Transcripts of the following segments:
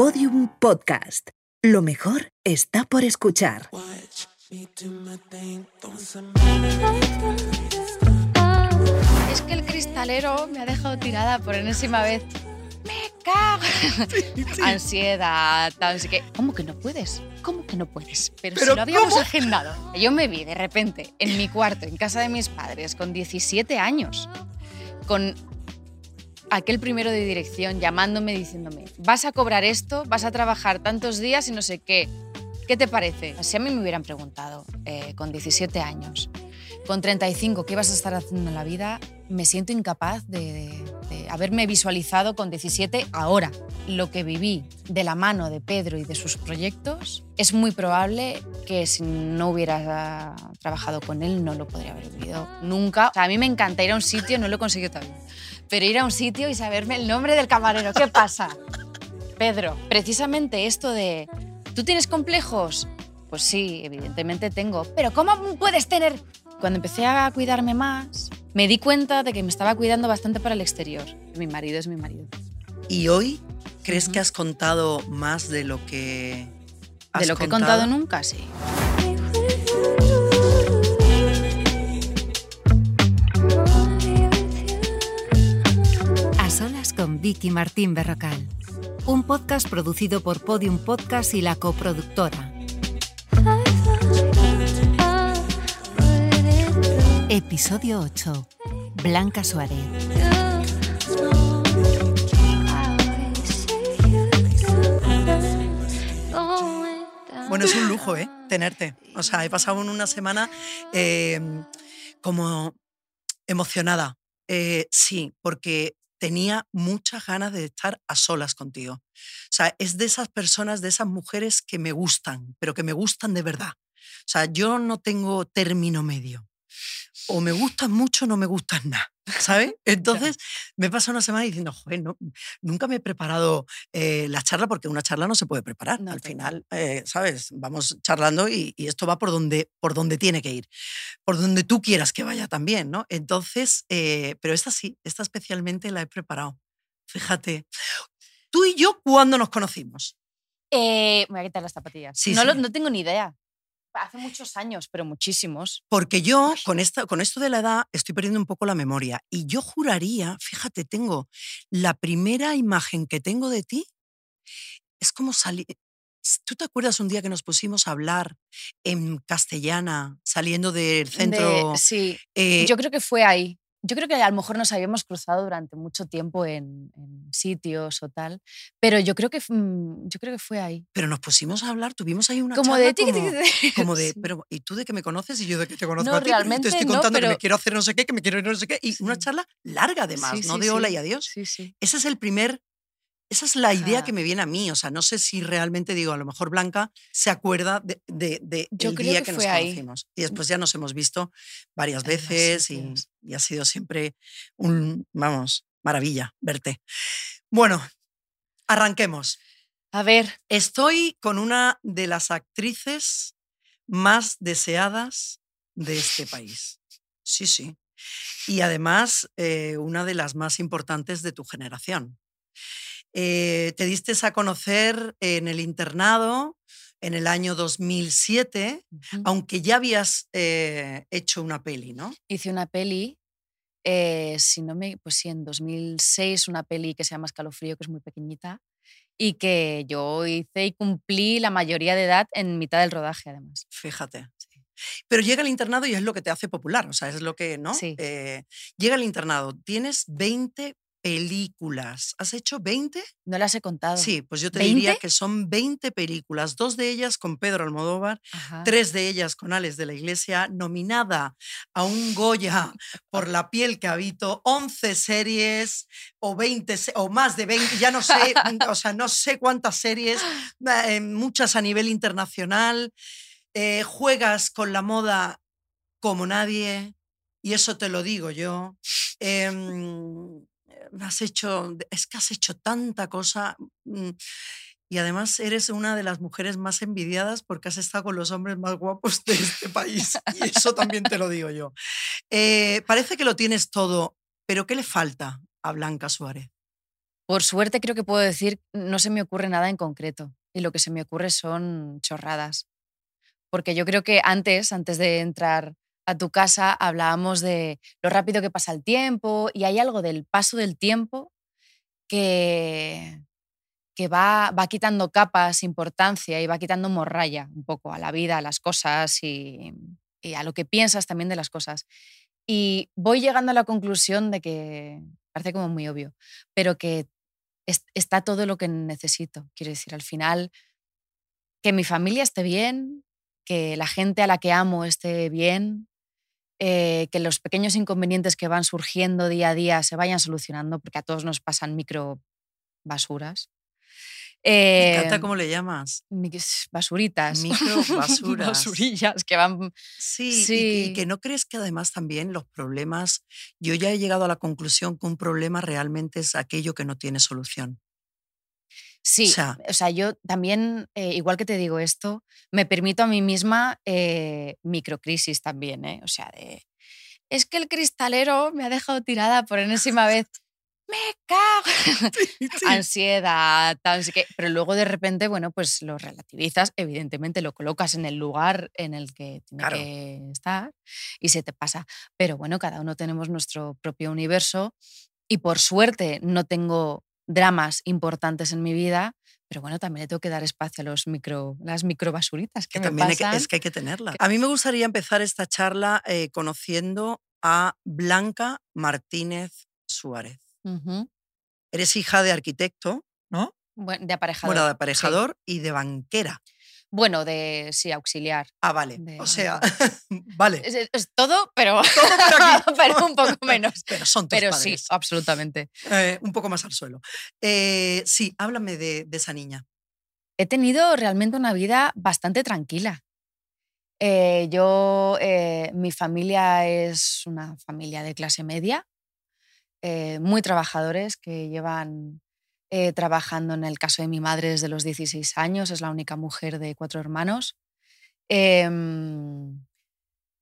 Podium Podcast. Lo mejor está por escuchar. Es que el cristalero me ha dejado tirada por enésima vez. ¡Me cago! Ansiedad, tal, así que. ¿Cómo que no puedes? ¿Cómo que no puedes? Pero, ¿Pero si lo habíamos cómo? agendado. Yo me vi de repente en mi cuarto, en casa de mis padres, con 17 años, con aquel primero de dirección llamándome diciéndome, vas a cobrar esto, vas a trabajar tantos días y no sé qué. ¿Qué te parece? Si a mí me hubieran preguntado eh, con 17 años, con 35, ¿qué vas a estar haciendo en la vida? Me siento incapaz de, haberme visualizado con 17 ahora. Lo que viví de la mano de Pedro y de sus proyectos, es muy probable que si no hubiera trabajado con él no lo podría haber vivido nunca. O sea, a mí me encanta ir a un sitio, no lo he conseguido todavía, pero ir a un sitio y saberme el nombre del camarero. ¿Qué pasa? Pedro, precisamente esto de, ¿tú tienes complejos? Pues sí, evidentemente tengo. Pero ¿cómo puedes tener? Cuando empecé a cuidarme más, me di cuenta de que me estaba cuidando bastante para el exterior. Mi marido es mi marido. ¿Y hoy crees que has contado más de lo que has De lo que he contado nunca, sí. Vicky Martín Berrocal. Un podcast producido por Podium Podcast y la coproductora. Episodio 8. Blanca Suárez. Bueno, es un lujo, ¿eh? Tenerte. O sea, he pasado una semana eh, como emocionada. Eh, sí, porque tenía muchas ganas de estar a solas contigo. O sea, es de esas personas, de esas mujeres que me gustan, pero que me gustan de verdad. O sea, yo no tengo término medio. O me gustas mucho o no me gustas nada, ¿sabes? Entonces me he pasado una semana diciendo, joder, no, nunca me he preparado eh, la charla porque una charla no se puede preparar. No, Al final, eh, ¿sabes? Vamos charlando y, y esto va por donde, por donde tiene que ir, por donde tú quieras que vaya también, ¿no? Entonces, eh, pero esta sí, esta especialmente la he preparado. Fíjate. Tú y yo, ¿cuándo nos conocimos? Eh, me voy a quitar las zapatillas. Sí, no, lo- no tengo ni idea. Hace muchos años, pero muchísimos. Porque yo, con, esta, con esto de la edad, estoy perdiendo un poco la memoria. Y yo juraría, fíjate, tengo la primera imagen que tengo de ti, es como salir... ¿Tú te acuerdas un día que nos pusimos a hablar en castellana, saliendo del centro? De- sí, eh, yo creo que fue ahí. Yo creo que a lo mejor nos habíamos cruzado durante mucho tiempo en, en sitios o tal, pero yo creo que mm, yo creo que fue ahí. pero nos pusimos a hablar, tuvimos ahí una Como charla de como, como de, Sí. pero ¿y tú de qué me conoces? Y yo de qué te conozco No, a ti, pero realmente te estoy no, contando que me pero- quiero hacer no sé qué, que me quiero ir no sé qué, y una Sí. charla larga además, Sí, no de hola y adiós. Sí, sí. Ese es el primer, esa es la idea Ajá. que me viene a mí. O sea, no sé si realmente digo, a lo mejor Blanca se acuerda de, de- de Yo el creo día que nos ahí. conocimos. Y después ya nos hemos visto varias más veces y ha sido siempre un, vamos, maravilla verte. Bueno, arranquemos. A ver, Estoy con una de las actrices más deseadas de este país. Sí, sí. Y además, eh, una de las más importantes de tu generación. Eh, te diste a conocer en el internado en el año 2007, ujú, aunque ya habías eh, hecho una peli, ¿no? hice una peli, eh, si no me, pues sí, en 2006 una peli que se llama Escalofrío, que es muy pequeñita, y que yo hice y cumplí la mayoría de edad en mitad del rodaje, además. Fíjate. Pero llega el internado y es lo que te hace popular, o sea, es lo que, ¿no? Sí. Eh, llega el internado, tienes 20 películas. ¿Has hecho 20? No las he contado. Sí, pues yo te diría ¿20? que son 20 películas, dos de ellas con Pedro Almodóvar, Ajá. tres de ellas con Alex de la Iglesia, nominada a un Goya por La piel que habito, 11 series o 20 se- o más de 20, ya no sé, o sea, no sé cuántas series, eh, muchas a nivel internacional. eh, juegas con la moda como nadie, y eso te lo digo yo. Em, has hecho, es que has hecho tanta cosa. mm, Y además eres una de las mujeres más envidiadas porque has estado con los hombres más guapos de este país. Y eso también te lo digo yo. Eh, parece que lo tienes todo, pero ¿qué le falta a Blanca Suárez? Por suerte creo que puedo decir, no se me ocurre nada en concreto y lo que se me ocurre son chorradas. Porque yo creo que antes, antes de entrar a tu casa, hablábamos de lo rápido que pasa el tiempo y hay algo del paso del tiempo que, que va, va quitando capas, importancia y va quitando morralla un poco a la vida, a las cosas y, y a lo que piensas también de las cosas. Y voy llegando a la conclusión de que, parece como muy obvio, pero que está todo lo que necesito. Quiero decir, al final, que mi familia esté bien, que la gente a la que amo esté bien, eh, que los pequeños inconvenientes que van surgiendo día a día se vayan solucionando, porque a todos nos pasan micro basuras. Me encanta em, cómo le llamas. Basuritas. Micro basuras. Basurillas que van. Sí, Y, que no crees que además también los problemas. Yo ya he llegado a la conclusión que un problema realmente es aquello que no tiene solución. Sí, o sea, yo también, eh, igual que te digo esto, me permito a mí misma eh, microcrisis también, ¿eh? O sea, de. Es que el cristalero me ha dejado tirada por enésima vez me cago. Ansiedad, tal, que, pero luego de repente, bueno, pues lo relativizas, evidentemente lo colocas en el lugar en el que tiene que estar y se te pasa. Pero bueno, cada uno tenemos nuestro propio universo y por suerte no tengo dramas importantes en mi vida, pero bueno, también le tengo que dar espacio a los micro, las microbasuritas que, que también es que hay que tenerla. A mí me gustaría empezar esta charla eh, conociendo a Blanca Martínez Suárez. Eres hija de arquitecto, ¿no? Bueno, de aparejador. Bueno, de aparejador y de banquera. Bueno, de sí, auxiliar. Ah, vale. o sea, vale. Es, todo, pero, pero, un poco menos. pero son tus Pero sí, absolutamente. Eh, un poco más al suelo. Eh, sí, háblame de, esa niña. He tenido realmente una vida bastante tranquila. Eh, yo, mi familia es una familia de clase media, muy trabajadores que llevan eh, trabajando en el caso de mi madre desde los 16 años, es la única mujer de cuatro hermanos. Em,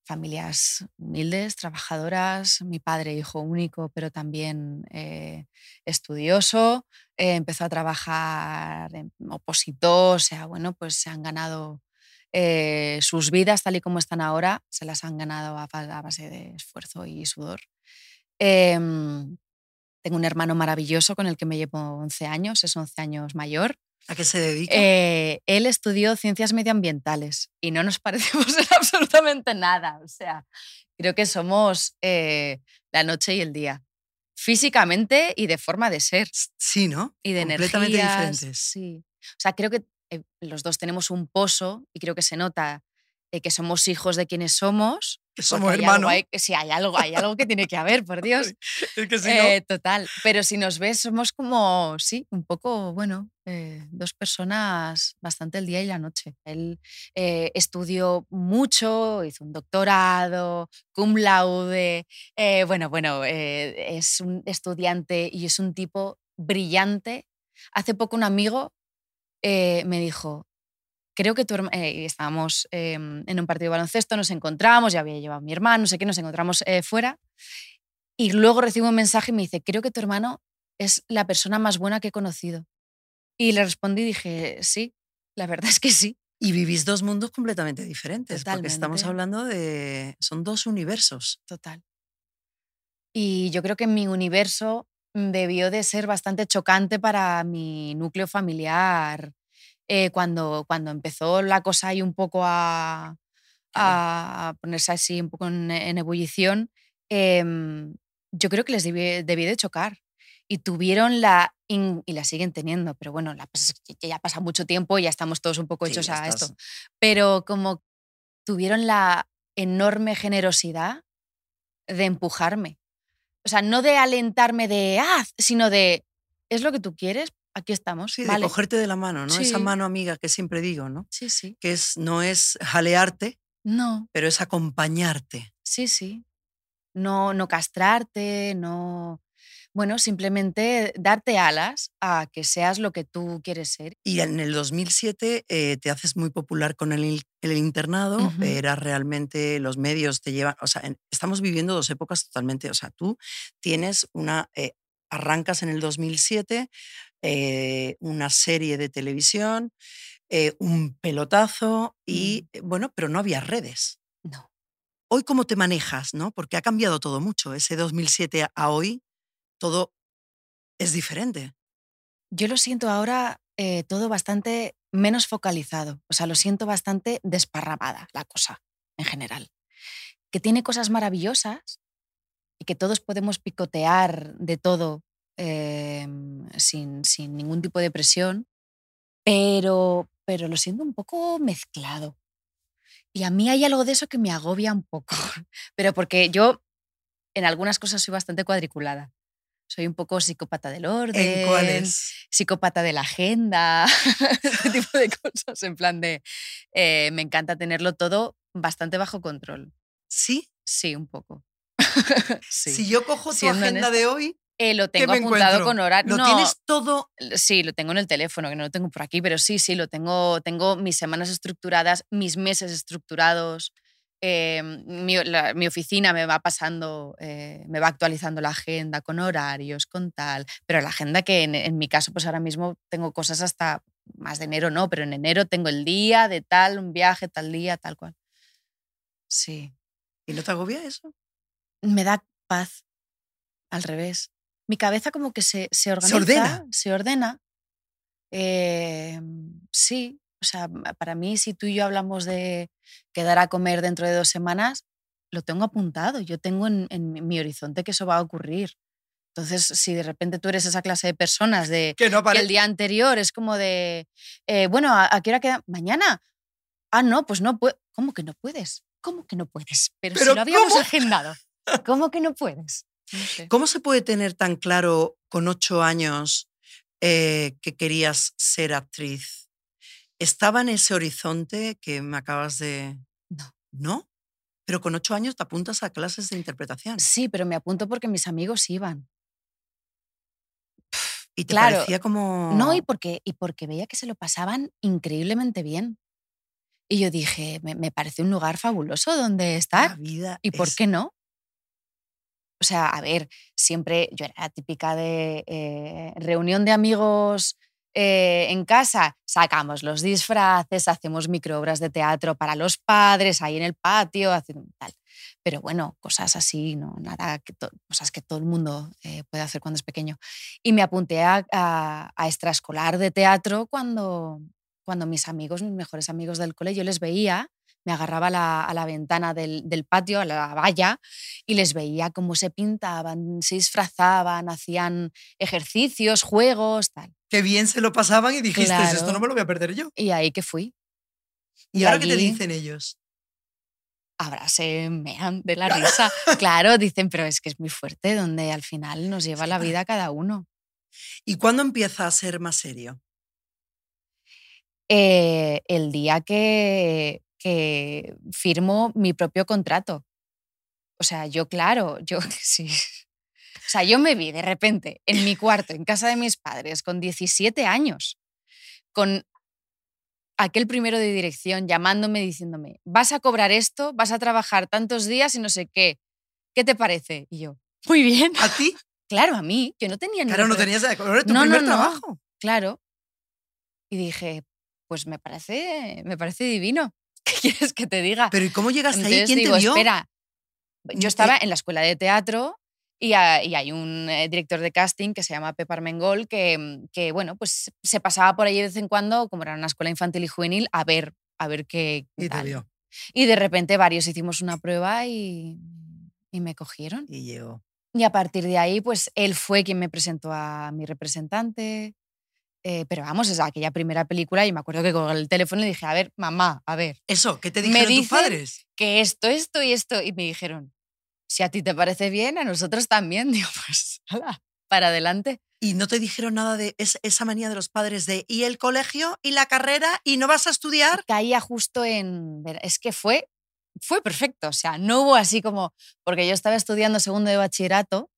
familias humildes, trabajadoras, mi padre hijo único, pero también eh, estudioso, empezó a trabajar en opositor, o sea, bueno, pues se han ganado sus vidas tal y como están ahora, se las han ganado a base de esfuerzo y sudor. Tengo un hermano maravilloso con el que me llevo 11 años, es 11 años mayor. ¿A qué se dedica? Eh, él estudió ciencias medioambientales y no nos parecemos en absolutamente nada. O sea, creo que somos eh, la noche y el día. Físicamente y de forma de ser. Sí, ¿no? Y de Completamente diferentes. Sí. O sea, creo que eh, los dos tenemos un pozo y creo que se nota que somos hijos de quienes somos somos hermanos. sí, hay algo, hay algo que tiene que haber, por Dios. es que si eh, Total. Pero si nos ves, somos como, sí, un poco, bueno, eh, dos personas bastante el día y la noche. Él eh, estudió mucho, hizo un doctorado, cum laude. bueno, bueno, es un estudiante y es un tipo brillante. Hace poco un amigo me dijo, creo que tu eh, estábamos em, en un partido de baloncesto, nos encontramos, ya había llevado a mi hermano, no sé qué, nos encontramos eh, fuera. Y luego recibo un mensaje y me dice, creo que tu hermano es la persona más buena que he conocido. Y le respondí y dije, sí, la verdad es que sí. Y vivís dos mundos completamente diferentes, porque estamos hablando de... son dos universos. Total. Y yo creo que mi universo debió de ser bastante chocante para mi núcleo familiar eh, cuando, cuando empezó la cosa ahí un poco a, a ponerse así un poco en, ebullición, em, yo creo que les debí, de chocar. Y tuvieron la, y la siguen teniendo, pero bueno, la, ya pasa mucho tiempo y ya estamos todos un poco hechos a esto. Pero como tuvieron la enorme generosidad de empujarme. O sea, no de alentarme de haz, sino de es lo que tú quieres, aquí estamos. Sí, de cogerte de la mano, ¿no? Esa mano amiga que siempre digo, ¿no? Sí, sí. Que es, no es jalearte, no. pero es acompañarte. Sí, sí. No, no castrarte, no. Bueno, simplemente darte alas a que seas lo que tú quieres ser. Y en el 2007 eh, te haces muy popular con el, el internado, era realmente, los medios te llevan, o sea, estamos viviendo dos épocas totalmente, o sea, tú tienes una eh, arrancas en el 2007 eh, una serie de televisión, eh, un pelotazo y, Mm. eh, bueno, pero no había redes. No. Hoy, ¿cómo te manejas? ¿no? Porque ha cambiado todo mucho. Ese 2007 a- a hoy, todo es diferente. Yo lo siento ahora eh, todo bastante menos focalizado. O sea, lo siento bastante desparramada la cosa, en general. Que tiene cosas maravillosas y que todos podemos picotear de todo eh, sin, sin ningún tipo de presión, pero, pero lo siento un poco mezclado. Y a mí hay algo de eso que me agobia un poco, pero porque yo en algunas cosas soy bastante cuadriculada. Soy un poco psicópata del orden, ¿En cuáles? psicópata de la agenda, este tipo de cosas, en plan de, eh, me encanta tenerlo todo bastante bajo control. Sí. Sí, un poco. sí. Si yo cojo tu agenda honesta, de hoy, Eh, lo ¿qué tengo apuntado con horario. Lo no, tienes todo. Sí, lo tengo en el teléfono, que no lo tengo por aquí, pero sí, sí, lo tengo, tengo mis semanas estructuradas, mis meses estructurados. eh, mi, la- mi oficina me va pasando, eh, me va actualizando la agenda con horarios, con tal. Pero la agenda que en, en mi caso, pues ahora mismo tengo cosas hasta más de enero, no, pero en enero tengo el día de tal, un viaje, tal día, tal cual. Sí. ¿Y no te agobia eso? Me da paz. Al revés. Mi cabeza como que se, se organiza. ordena. Se ordena. Eh, sí. O sea, para mí, si tú y yo hablamos de quedar a comer dentro de dos semanas, lo tengo apuntado. Yo tengo en, en mi horizonte que eso va a ocurrir. Entonces, si de repente tú eres esa clase de personas de Que no que el día anterior es como de, eh, bueno, ¿a, a qué hora queda? ¿Mañana? Ah, no, pues no puedo. ¿Cómo que no puedes? ¿Cómo que no puedes? Pero, ¿Pero si lo habíamos cómo? agendado. ¿Cómo que no puedes? ¿Cómo se puede tener tan claro con ocho años eh, que querías ser actriz? ¿Estaba en ese horizonte que me acabas de...? No. ¿No? Pero con ocho años te apuntas a clases de interpretación. Sí, pero me apunto porque mis amigos iban. Y te claro. parecía como... No, y porque, y porque veía que se lo pasaban increíblemente bien. Y yo dije, me, me parece un lugar fabuloso donde La estar. vida ¿Y por qué no? O sea, a ver, siempre yo era típica de eh, reunión de amigos eh, en casa, sacamos los disfraces, hacemos microobras de teatro para los padres ahí en el patio, tal. Pero bueno, cosas así, no nada, que cosas que todo el mundo eh, puede hacer cuando es pequeño. Y me apunté a, a- a extraescolar de teatro cuando, cuando mis amigos, mis mejores amigos del cole, yo les veía, me agarraba a la, a la ventana del, del patio, a la valla, y les veía cómo se pintaban, se disfrazaban, hacían ejercicios, juegos, tal. Qué bien se lo pasaban y dijiste, esto no me lo voy a perder yo. Y ahí que fui. ¿Y, Y ahora qué te dicen ellos? Ahora se mean de la risa. claro, dicen, pero es que es muy fuerte, donde al final nos lleva la vida cada uno. ¿Y cuándo empieza a ser más serio? Eh, el día que, que firmo mi propio contrato. O sea, yo, claro, yo sí. O sea, yo me vi de repente en mi cuarto, en casa de mis padres, con 17 años, con aquel primero de dirección llamándome diciéndome, vas a cobrar esto, vas a trabajar tantos días y no sé qué. ¿Qué te parece? Y yo, muy bien. ¿A ti? Claro, a mí, yo no tenía Claro, no tenías... Era tu No, no, primer no. trabajo. Claro. Y dije, pues me parece, me parece divino. ¿Qué quieres que te diga? Pero ¿y cómo llegaste ahí? Entonces ¿Quién digo, te vio? espera, yo estaba en la escuela de teatro y, ha- y hay un eh, director de casting que se llama Pep Armengol que, mm, que, bueno, pues se pasaba por allí de vez en cuando, como era una escuela infantil y juvenil, a ver, a ver qué Y te tal. vio. Y de repente varios hicimos una prueba y, y me cogieron. Y llegó. Y a partir de ahí, pues él fue quien me presentó a mi representante. Eh, pero vamos, es aquella primera película y me acuerdo que con el teléfono le dije, a ver, mamá, a ver, Eso, ¿qué te Me dijeron tus dicen- padres? que esto, esto y esto. Y me dijeron, si a ti te parece bien, a nosotros también. Digo, pues, para adelante. Y no te dijeron nada de es- esa manía de los padres de y el colegio y la carrera y no vas a estudiar. Caía justo en... Es que fue, fue perfecto. O sea, no hubo así como... Porque yo estaba estudiando segundo de bachillerato,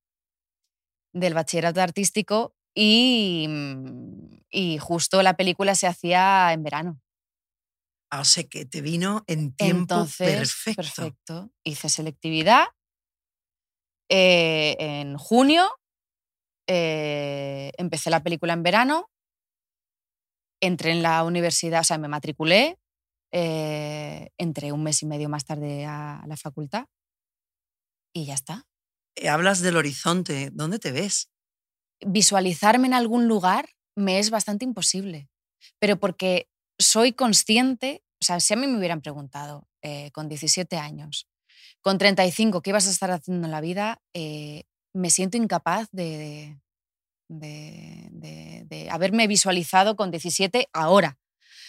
del bachillerato artístico, y, mm, y justo la película se hacía en verano. Ah, O sea que te vino en tiempo Entonces, perfecto. perfecto. Hice selectividad eh, en junio, eh, empecé la película en verano, entré en la universidad, o sea, me matriculé, eh, entré un mes y medio más tarde a la facultad y ya está. Hablas del horizonte. ¿Dónde te ves? Visualizarme en algún lugar me es bastante imposible, pero porque soy consciente, o sea, si a mí me hubieran preguntado eh, con 17 años, con 35, ¿qué ibas a estar haciendo en la vida? Eh, me siento incapaz de, de, de- de haberme visualizado con 17 ahora.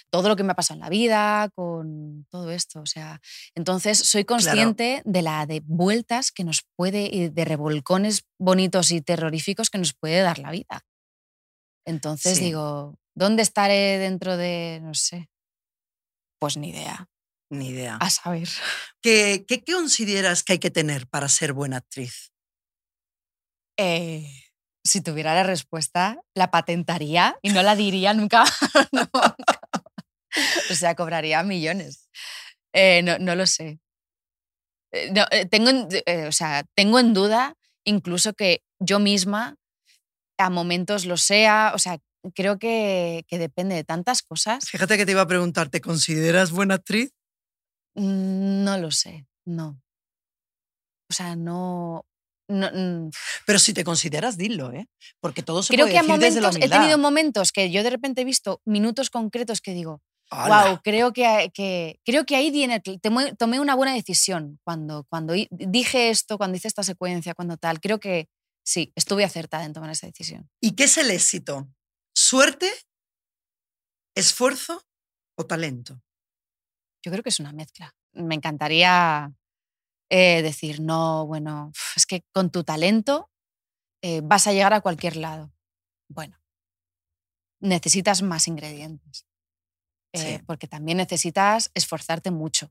Todo lo que me ha pasado en la vida, con todo esto. O sea, entonces soy consciente de la de vueltas que nos puede, y de revolcones bonitos y terroríficos que nos puede dar la vida. Entonces Sí. digo, ¿dónde estaré dentro de, no sé? Pues ni idea. Ni idea. A saber. ¿Qué, qué consideras que hay que tener para ser buena actriz? Eh, si tuviera la respuesta, la patentaría y no la diría nunca. nunca. O sea, cobraría millones. Eh, no, no lo sé. Eh, no, tengo, en, o sea, tengo en duda incluso que yo misma a momentos lo sea. O sea, creo que, que depende de tantas cosas. Fíjate que te iba a preguntar, ¿te consideras buena actriz? Mm, No lo sé, no. O sea, no... no mm, Pero si te consideras, dilo, ¿eh? Porque todo se creo puede que a decir desde la momentos he tenido momentos que yo de repente he visto minutos concretos que digo, wow, creo que, que, creo que ahí viene, tomé, una buena decisión cuando, cuando dije esto, cuando hice esta secuencia, cuando tal. Creo que sí, estuve acertada en tomar esa decisión. ¿Y qué es el éxito? ¿Suerte? ¿Esfuerzo o talento? Yo creo que es una mezcla. Me encantaría eh, decir, no, bueno, es que con tu talento eh, vas a llegar a cualquier lado. Bueno, necesitas más ingredientes. eh, Sí. Porque también necesitas esforzarte mucho.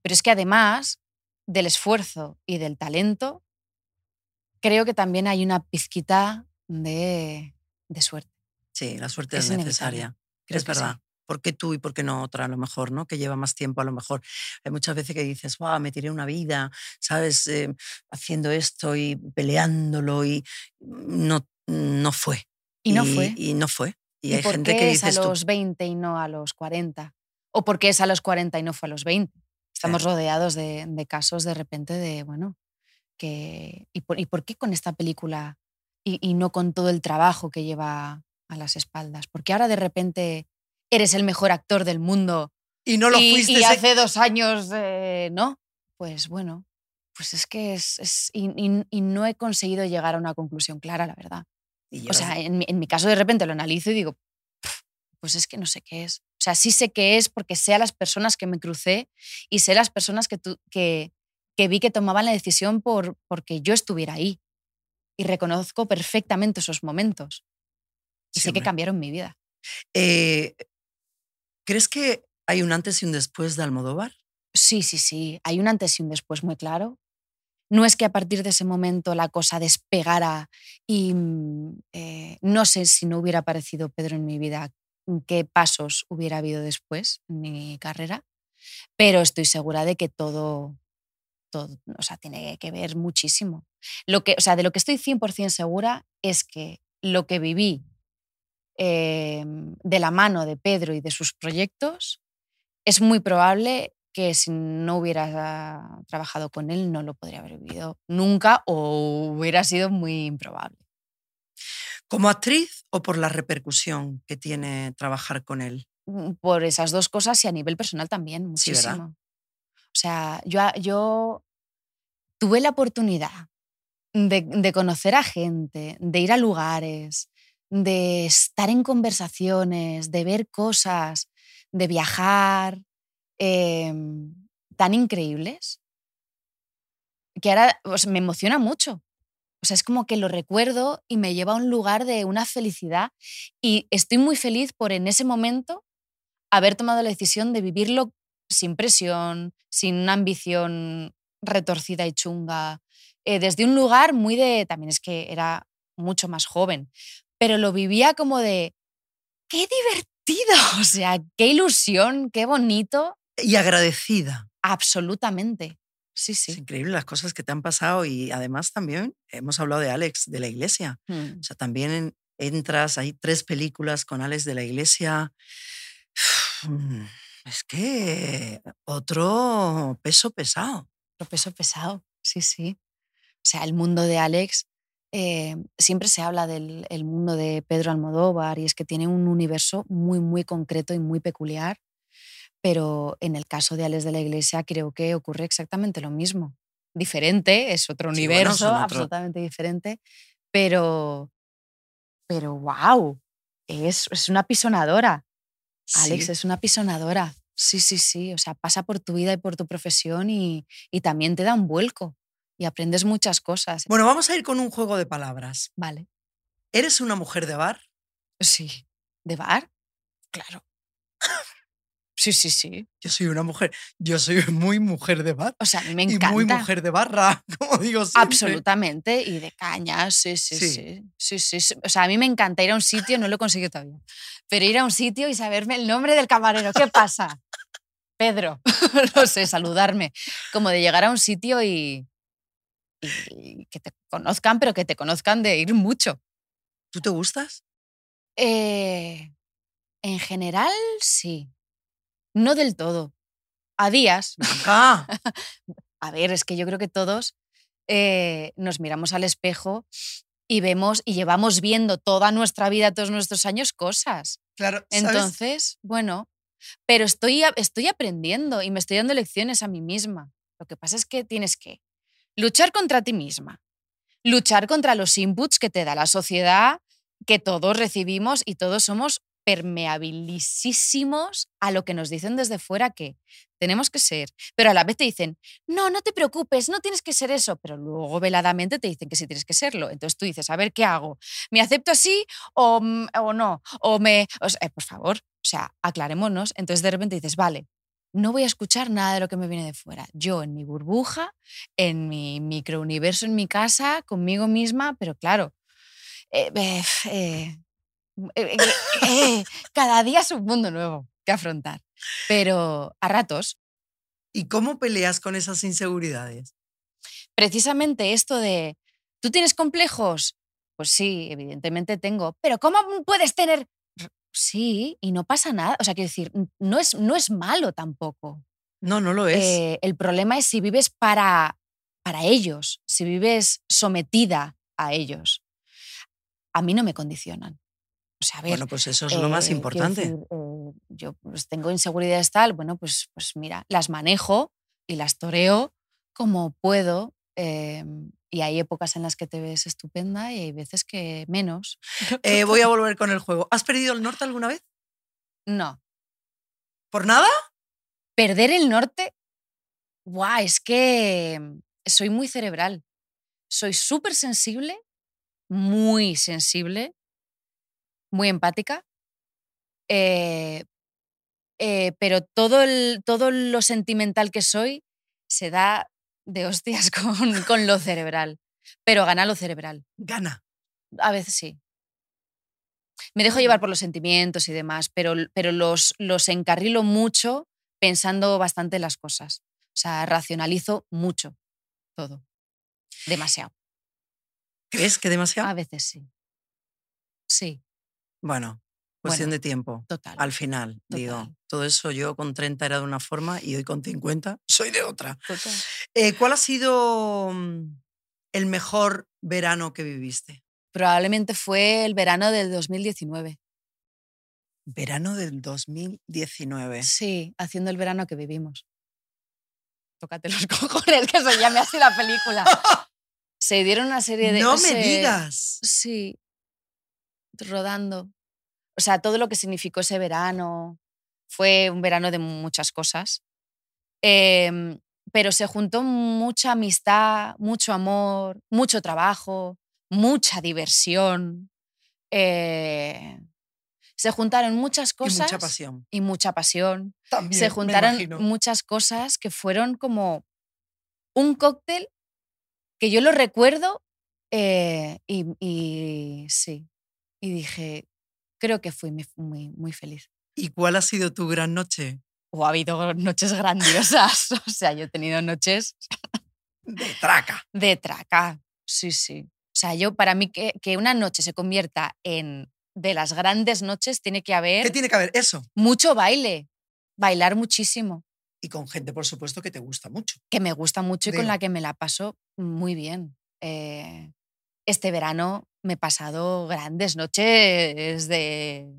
Pero es que además del esfuerzo y del talento, creo que también hay una pizquita de, de suerte. Sí, la suerte Es es, necesaria. Es que sí. verdad. ¿Por qué tú y por qué no otra a lo mejor, no? Que lleva más tiempo a lo mejor. Hay muchas veces que dices, wow, me tiré una vida, ¿sabes? Eh, haciendo esto y peleándolo y no, no fue. Y no fue. Y no fue. Y, ¿Y hay por gente qué que es a dices tú, los 20 y no a los 40? ¿O por qué es a los 40 y no fue a los 20? Estamos rodeados de, de casos de repente de, bueno, que... ¿y por, y por qué con esta película y, y no con todo el trabajo que lleva a las espaldas? Porque ahora de repente eres el mejor actor del mundo y no lo y, fuiste. y hace dos años eh, no. Pues bueno, pues es que es... es- y, no he conseguido llegar a una conclusión clara, la verdad. O sea, en mi, en mi caso de repente lo analizo y digo, "Pf, pues es que no sé qué es. O sea, sí sé qué es porque sé a las personas que me crucé y sé las personas que, tu- que, que vi que tomaban la decisión por, porque yo estuviera ahí. Y reconozco perfectamente esos momentos. Y Sí, sé que cambiaron mi vida. Eh, ¿Crees que hay un antes y un después de Almodóvar? Sí, sí, sí. Hay un antes y un después muy claro. No es que a partir de ese momento la cosa despegara y mm, eh, no sé si no hubiera aparecido Pedro en mi vida, qué pasos hubiera habido después en mi carrera, pero estoy segura de que todo, todo o sea, tiene que ver muchísimo. Lo que, o sea, de lo que estoy 100% segura es que lo que viví eh, de la mano de Pedro y de sus proyectos, es muy probable que si no hubiera trabajado con él no lo podría haber vivido nunca o hubiera sido muy improbable. ¿Como actriz o por la repercusión que tiene trabajar con él? Mm, Por esas dos cosas y a nivel personal también, muchísimo. O sea, yo, tuve la oportunidad de, conocer a gente, de ir a lugares, de estar en conversaciones, de ver cosas, de viajar, em, tan increíbles, que ahora me emociona mucho. O sea, es como que lo recuerdo y me lleva a un lugar de una felicidad y estoy muy feliz por en ese momento haber tomado la decisión de vivirlo sin presión, sin una ambición retorcida y chunga, eh, desde un lugar muy de, también es que era mucho más joven, pero lo vivía como de, qué divertido, o sea, qué ilusión, qué bonito, Y agradecida. absolutamente. O Sí, Es sí. increíble las cosas que te han pasado y además también hemos hablado de Alex de la iglesia. Mm. O sea, también en- entras, hay tres películas con Alex de la iglesia. Es que otro peso pesado. Lo peso pesado, sí, sí. O sea, el mundo de Alex, eh, siempre se habla del el mundo de Pedro Almodóvar y es que tiene un universo muy, muy concreto y muy peculiar, pero en el caso de Alex de la Iglesia creo que ocurre exactamente lo mismo. Diferente, es otro Sí, bueno, universo, otro- absolutamente diferente, pero, pero wow, es, es una pisonadora. Alex es una pisonadora. Sí, sí, sí. O sea, pasa por tu vida y por tu profesión y, y también te da un vuelco y aprendes muchas cosas. Bueno, vamos a ir con un juego de palabras. Vale. ¿Eres una mujer de bar? Sí. ¿De bar? Claro. Sí, sí, sí. Yo soy una mujer. Yo soy muy mujer de bar. O sea, a mí me Y encanta. muy mujer de barra, como digo siempre. Absolutamente. Y de cañas, sí, sí, Sí. sí, sí. sí, sí. O sea, a mí me encanta ir a un sitio, no lo he conseguido todavía, pero ir a un sitio y saberme el nombre del camarero. ¿Qué pasa? Pedro. no sé, saludarme. Como de llegar a un sitio y, y que te conozcan, pero que te conozcan de ir mucho. ¿Tú te gustas? Eh, en general, sí. No del todo. A días. Ah, A ver, es que yo creo que todos eh, nos miramos al espejo y vemos y llevamos viendo toda nuestra vida, todos nuestros años, cosas. claro. ¿sabes? Entonces, bueno, pero estoy, estoy aprendiendo y me estoy dando lecciones a mí misma. Lo que pasa es que tienes que luchar contra ti misma, luchar contra los inputs que te da la sociedad, que todos recibimos y todos somos permeabilisísimos a lo que nos dicen desde fuera que tenemos que ser. Pero a la vez te dicen, no, no te preocupes, no tienes que ser eso. Pero luego veladamente te dicen que sí tienes que serlo. Entonces tú dices, a ver, ¿qué hago? ¿Me acepto así o, mm, o no? O me... o sea, eh, por favor, o sea, aclarémonos. Entonces de repente dices, vale, no voy a escuchar nada de lo que me viene de fuera. Yo en mi burbuja, en mi microuniverso en mi casa, conmigo misma, pero claro, eh, eh, eh, eh, eh, eh, cada día es un mundo nuevo que afrontar. Pero a ratos, ¿Y cómo peleas con esas inseguridades? precisamente esto de, ¿tú tienes complejos? Pues sí, evidentemente tengo, pero ¿cómo puedes tener? Sí, y no pasa nada. O sea, quiero decir, no es, no es malo tampoco. No, no lo es. Eh, el problema es si vives para, para ellos, si vives sometida a ellos. A mí no me condicionan. A ver, bueno, pues eso es lo más eh, importante. decir, eh, yo pues, tengo inseguridades tal, bueno, pues, pues mira, las manejo y las toreo como puedo. eh, y hay épocas en las que te ves estupenda y hay veces que menos. Voy a volver con el juego. ¿Has perdido el norte alguna vez? No. ¿Por nada? Perder el norte, guau, es que soy muy cerebral. Soy súper sensible, muy sensible, muy empática. eh, eh, pero todo, el- todo lo sentimental que soy se da de hostias con, con lo cerebral. Pero gana lo cerebral. Gana. A veces sí. Me dejo llevar por los sentimientos y demás, pero, pero los, los encarrilo mucho pensando bastante en las cosas. O sea, racionalizo mucho todo. Demasiado. ¿Crees que demasiado? A veces sí. Sí, Bueno, cuestión Bueno, de tiempo. total. Al final, digo, todo eso yo con 30 era de una forma y hoy con 50 soy de otra. total. Eh, ¿Cuál ha sido mm, el mejor verano que viviste? Probablemente fue el verano del 2019. Verano del 2019. Sí, haciendo el verano que vivimos. Tócate los cojones que se llame así la película. Se dieron una serie de... No me digas. Sí, rodando. O sea, todo lo que significó ese verano. Fue un verano de muchas cosas. Em, pero se juntó mucha amistad, mucho amor, mucho trabajo, mucha diversión. eh, se juntaron muchas Y cosas mucha pasión. y mucha pasión. También, se juntaron muchas cosas que fueron como un cóctel que yo lo recuerdo eh, y, y sí. Y dije, creo que fui muy, muy, feliz. ¿Y cuál ha sido tu gran noche? O ha habido noches grandiosas. O sea, yo he tenido noches De traca. de traca. Sí, sí. O sea, yo, para mí, que, que una noche se convierta en de las grandes noches, tiene que haber ¿Qué tiene que haber? Eso. mucho baile. Bailar muchísimo. Y con gente, por supuesto, que te gusta mucho. que me gusta mucho y con la que me la paso muy bien. Eh, este verano me he pasado grandes noches de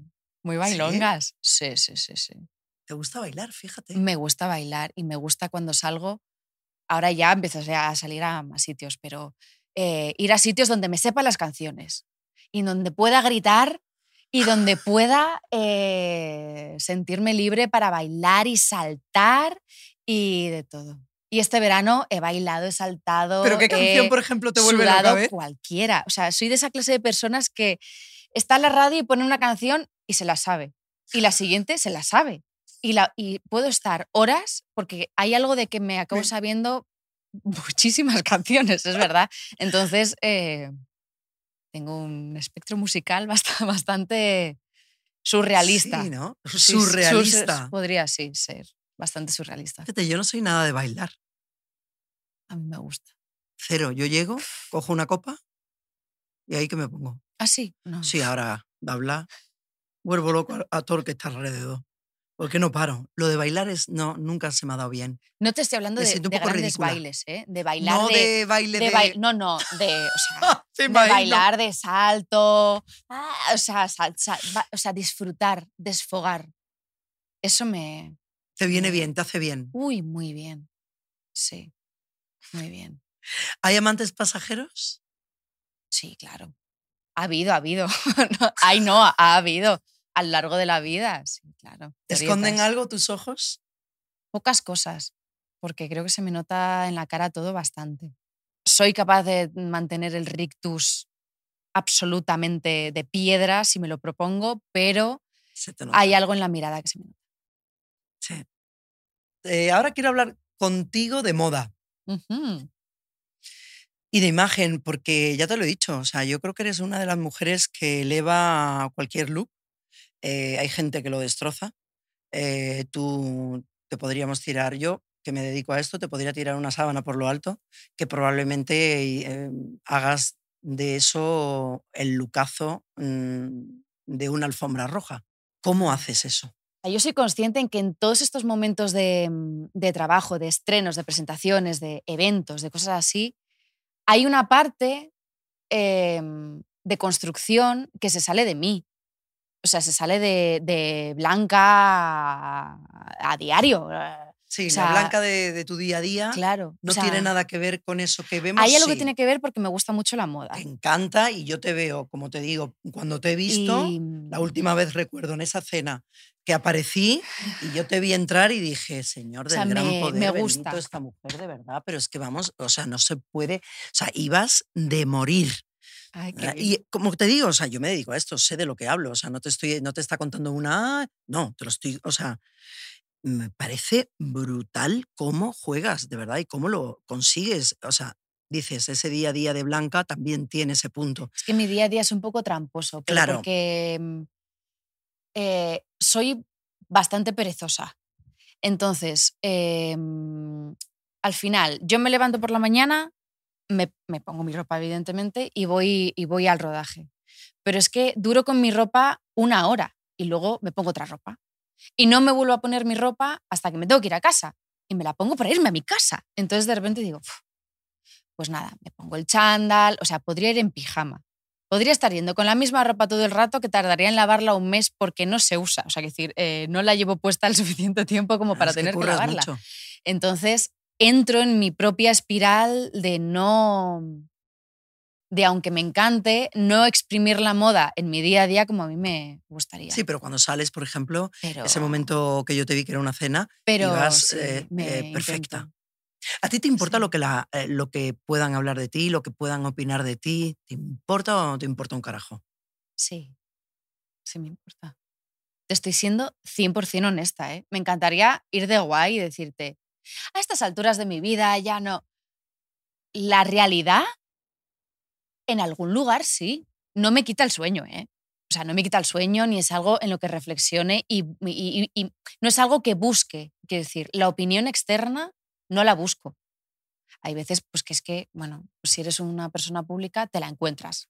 muy bailongas. Sí, sí, sí, sí. ¿Te gusta bailar? Fíjate. Me gusta bailar y me gusta cuando salgo. Ahora ya empiezo a salir a más sitios, pero eh, ir a sitios donde me sepa las canciones y donde pueda gritar y donde pueda eh, sentirme libre para bailar y saltar y de todo. Y este verano he bailado, he saltado. ¿Pero qué canción, por ejemplo, te vuelve loca? A ver. cualquiera. O sea, soy de esa clase de personas que está en la radio y pone una canción y se la sabe. Y la siguiente se la sabe. Y, la, y puedo estar horas porque hay algo de que me acabo sabiendo muchísimas canciones, es verdad. Entonces, eh, tengo un espectro musical bastante, bastante surrealista. Sí, ¿no? Sí, Surrealista. Podría, sí, ser bastante surrealista. Fíjate, yo no soy nada de bailar. A mí me gusta. Cero. Yo llego, cojo una copa y ahí que me pongo. ¿Ah, sí? No. Sí, ahora de hablar, vuelvo loco a, a todo el que está alrededor. Porque no paro. Lo de bailar es, no, nunca se me ha dado bien. No te estoy hablando Me de, de grandes ridícula. bailes, ¿eh? De bailar no de, de, baile de de... bail- no, no, de, o sea, de bailar de salto, ah, o, sea, sal- sal- ba- o sea, disfrutar, desfogar. Eso me... Te viene me- bien, te hace bien. Uy, muy bien. Sí, muy bien. ¿Hay amantes pasajeros? Sí, claro. Ha habido, ha habido. No, Ay, no, ha habido. A lo largo de la vida, sí, claro. te ¿Esconden algo tus ojos? Pocas cosas, porque creo que se me nota en la cara todo bastante. Soy capaz de mantener el rictus absolutamente de piedra si me lo propongo, pero hay algo en la mirada que se me nota. Sí. Eh, ahora quiero hablar contigo de moda Y de imagen, porque ya te lo he dicho, o sea, yo creo que eres una de las mujeres que eleva cualquier look. Eh, hay gente que lo destroza. Eh, tú te podríamos tirar, yo que me dedico a esto, te podría tirar una sábana por lo alto, que probablemente eh, hagas de eso el lucazo mm, de una alfombra roja. ¿Cómo haces eso? Yo soy consciente en que en todos estos momentos de, mm, de trabajo, de estrenos, de presentaciones, de eventos, de cosas así, hay una parte em, de construcción que se sale de mí. O sea, se sale de, Blanca a, a diario. Sí, O sea, la blanca de, de tu día a día Claro. no o sea, tiene nada que ver con eso que vemos. Hay algo que sí, tiene que ver porque me gusta mucho la moda. Te encanta y yo te veo, como te digo, cuando te he visto, Y, la última vez recuerdo en esa cena que aparecí y yo te vi entrar y dije, señor O del sea, gran me- poder, me bendito gusta. esta mujer de verdad, pero es que vamos, o sea, no se puede, o sea, ibas de morir. Ay. Y como te digo, o sea, yo me dedico a esto, sé de lo que hablo, o sea, no te estoy, no te está contando una, no, te lo estoy, o sea, me parece brutal cómo juegas, de verdad, y cómo lo consigues, o sea, dices, ese día a día de Blanca también tiene ese punto. Es que mi día a día es un poco tramposo, pero Claro. porque mm, eh, soy bastante perezosa. Entonces, eh, mm, al final, yo me levanto por la mañana, me, me pongo mi ropa, evidentemente, y voy, y voy al rodaje. Pero es que duro con mi ropa una hora y luego me pongo otra ropa. Y no me vuelvo a poner mi ropa hasta que me tengo que ir a casa. Y me la pongo para irme a mi casa. Entonces de repente digo, "Uf, pues nada, me pongo el chándal, o sea, podría ir en pijama. Podría estar yendo con la misma ropa todo el rato que tardaría en lavarla un mes porque no se usa. O sea, que decir, eh, no la llevo puesta el suficiente tiempo como para Es que tener que, curras lavarla. mucho. Entonces entro en mi propia espiral de no, de aunque me encante, no exprimir la moda en mi día a día como a mí me gustaría. Sí, pero cuando sales, por ejemplo, pero, ese momento que yo te vi que era una cena, pero ibas sí, eh, eh, perfecta. intento. ¿A ti te importa Sí. lo, que la, eh, lo que puedan hablar de ti, lo que puedan opinar de ti? ¿Te importa o no te importa un carajo? Sí, sí me importa. Te estoy siendo 100% honesta, ¿eh? Me encantaría ir de guay y decirte, a estas alturas de mi vida ya no. La realidad, en algún lugar sí, no me quita el sueño, ¿eh? O sea, no me quita el sueño ni es algo en lo que reflexione y, y- y- y no es algo que busque. Quiero decir, la opinión externa no la busco. Hay veces pues que es que, bueno, si eres una persona pública, te la encuentras.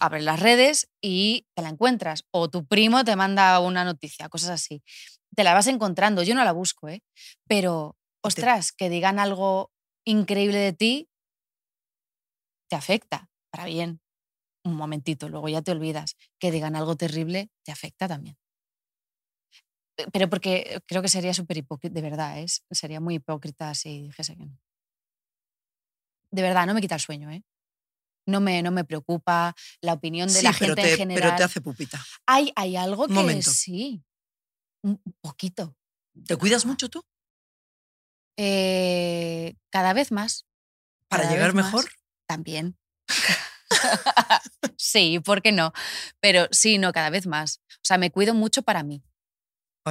Abres las redes y te la encuentras. O tu primo te manda una noticia, cosas así. Te la vas encontrando. Yo no la busco, ¿eh? Pero, ostras, que digan algo increíble de ti, te afecta, para bien. Un momentito, luego ya te olvidas. Que digan algo terrible, te afecta también. Pero porque creo que sería súper hipócrita, de verdad, ¿eh? sería muy hipócrita si dijese que no. De verdad, no me quita el sueño, ¿eh? No me, no me preocupa la opinión de Sí, la pero gente te, en general. pero te hace pupita. hay, hay algo que momento. sí, un poquito. ¿Te cuidas mucho tú? Eh, cada vez más. ¿Para llegar más. mejor? También. sí, ¿por qué no? Pero sí, no, cada vez más. O sea, me cuido mucho para mí.